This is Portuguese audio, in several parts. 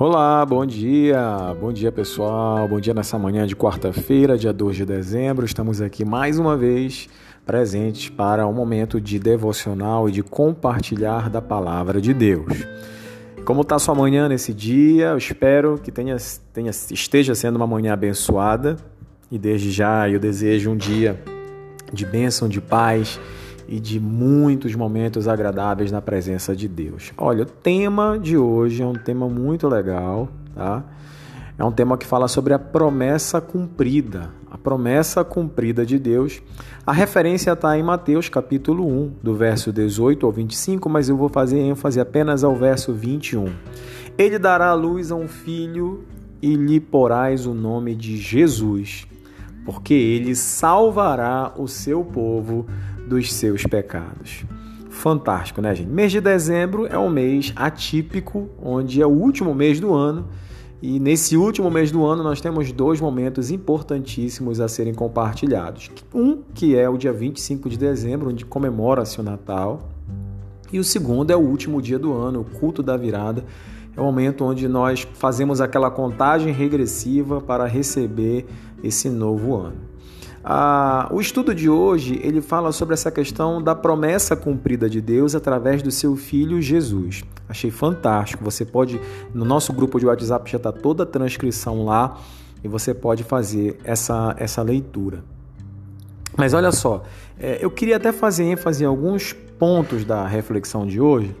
Olá, bom dia, bom dia pessoal, bom dia nessa manhã de quarta-feira, dia 2 de dezembro. Estamos aqui mais uma vez presentes para um momento de devocional e de compartilhar da palavra de Deus. Como está sua manhã nesse dia? Eu espero que tenha, tenha, esteja sendo uma manhã abençoada e desde já eu desejo um dia de bênção, de paz e de muitos momentos agradáveis na presença de Deus. Olha, o tema de hoje é um tema muito legal, tá? É um tema que fala sobre a promessa cumprida, a promessa cumprida de Deus. A referência está em Mateus capítulo 1, do verso 18 ao 25, mas eu vou fazer ênfase apenas ao verso 21. Ele dará à luz a um filho e lhe porás o nome de Jesus, porque ele salvará o seu povo dos seus pecados. Fantástico, né, gente? Mês de dezembro é um mês atípico, onde é o último mês do ano. E nesse último mês do ano nós temos dois momentos importantíssimos a serem compartilhados. Um que é o dia 25 de dezembro, onde comemora-se o Natal, e o segundo é o último dia do ano, o culto da virada. É o momento onde nós fazemos aquela contagem regressiva para receber esse novo ano. Ah, o estudo de hoje ele fala sobre essa questão da promessa cumprida de Deus através do seu filho Jesus. Achei fantástico. Você pode, no nosso grupo de WhatsApp já está toda a transcrição lá e você pode fazer essa, essa leitura. Mas olha só, é, eu queria até fazer ênfase em alguns pontos da reflexão de hoje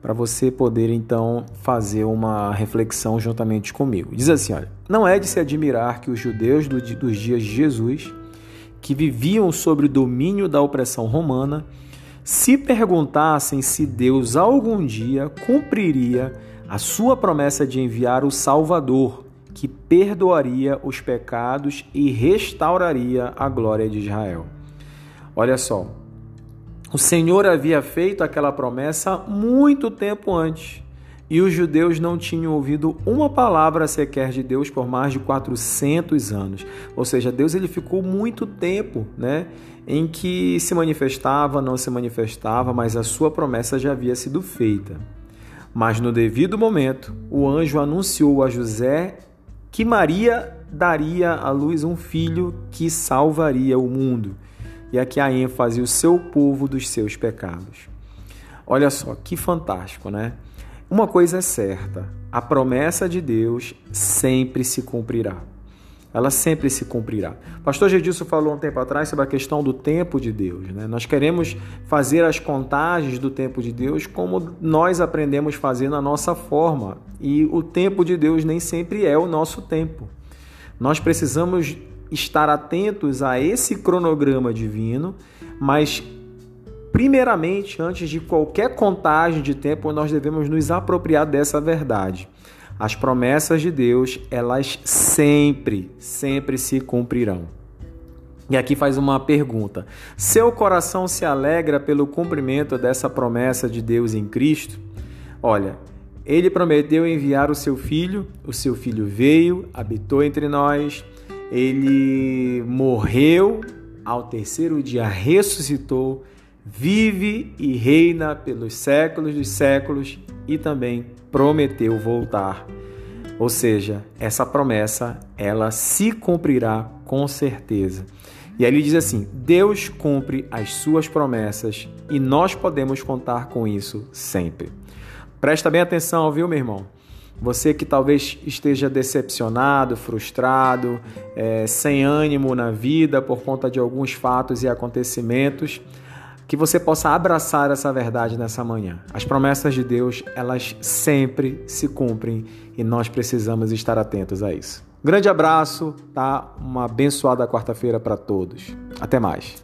para você poder então fazer uma reflexão juntamente comigo. Diz assim: olha, não é de se admirar que os judeus dos dias de Jesus que viviam sob o domínio da opressão romana, se perguntassem se Deus algum dia cumpriria a sua promessa de enviar o Salvador, que perdoaria os pecados e restauraria a glória de Israel. Olha só, o Senhor havia feito aquela promessa muito tempo antes e os judeus não tinham ouvido uma palavra sequer de Deus por mais de 400 anos. Ou seja, Deus ele ficou muito tempo, né, em que se manifestava, não se manifestava, mas a sua promessa já havia sido feita. Mas no devido momento, o anjo anunciou a José que Maria daria à luz um filho que salvaria o mundo. E aqui a ênfase o seu povo dos seus pecados. Olha só, que fantástico, né? Uma coisa é certa: a promessa de Deus sempre se cumprirá. Ela sempre se cumprirá. Pastor Gedilson falou um tempo atrás sobre a questão do tempo de Deus. Né? Nós queremos fazer as contagens do tempo de Deus como nós aprendemos a fazer na nossa forma. E o tempo de Deus nem sempre é o nosso tempo. Nós precisamos estar atentos a esse cronograma divino, mas Primeiramente, antes de qualquer contagem de tempo, nós devemos nos apropriar dessa verdade. As promessas de Deus, elas sempre, sempre se cumprirão. E aqui faz uma pergunta: Seu coração se alegra pelo cumprimento dessa promessa de Deus em Cristo? Olha, ele prometeu enviar o seu filho, o seu filho veio, habitou entre nós, ele morreu, ao terceiro dia ressuscitou vive e reina pelos séculos dos séculos e também prometeu voltar. Ou seja, essa promessa ela se cumprirá com certeza. E aí ele diz assim: Deus cumpre as suas promessas e nós podemos contar com isso sempre. Presta bem atenção, viu, meu irmão? Você que talvez esteja decepcionado, frustrado, é, sem ânimo na vida por conta de alguns fatos e acontecimentos, que você possa abraçar essa verdade nessa manhã. As promessas de Deus, elas sempre se cumprem e nós precisamos estar atentos a isso. Grande abraço, tá? Uma abençoada quarta-feira para todos. Até mais.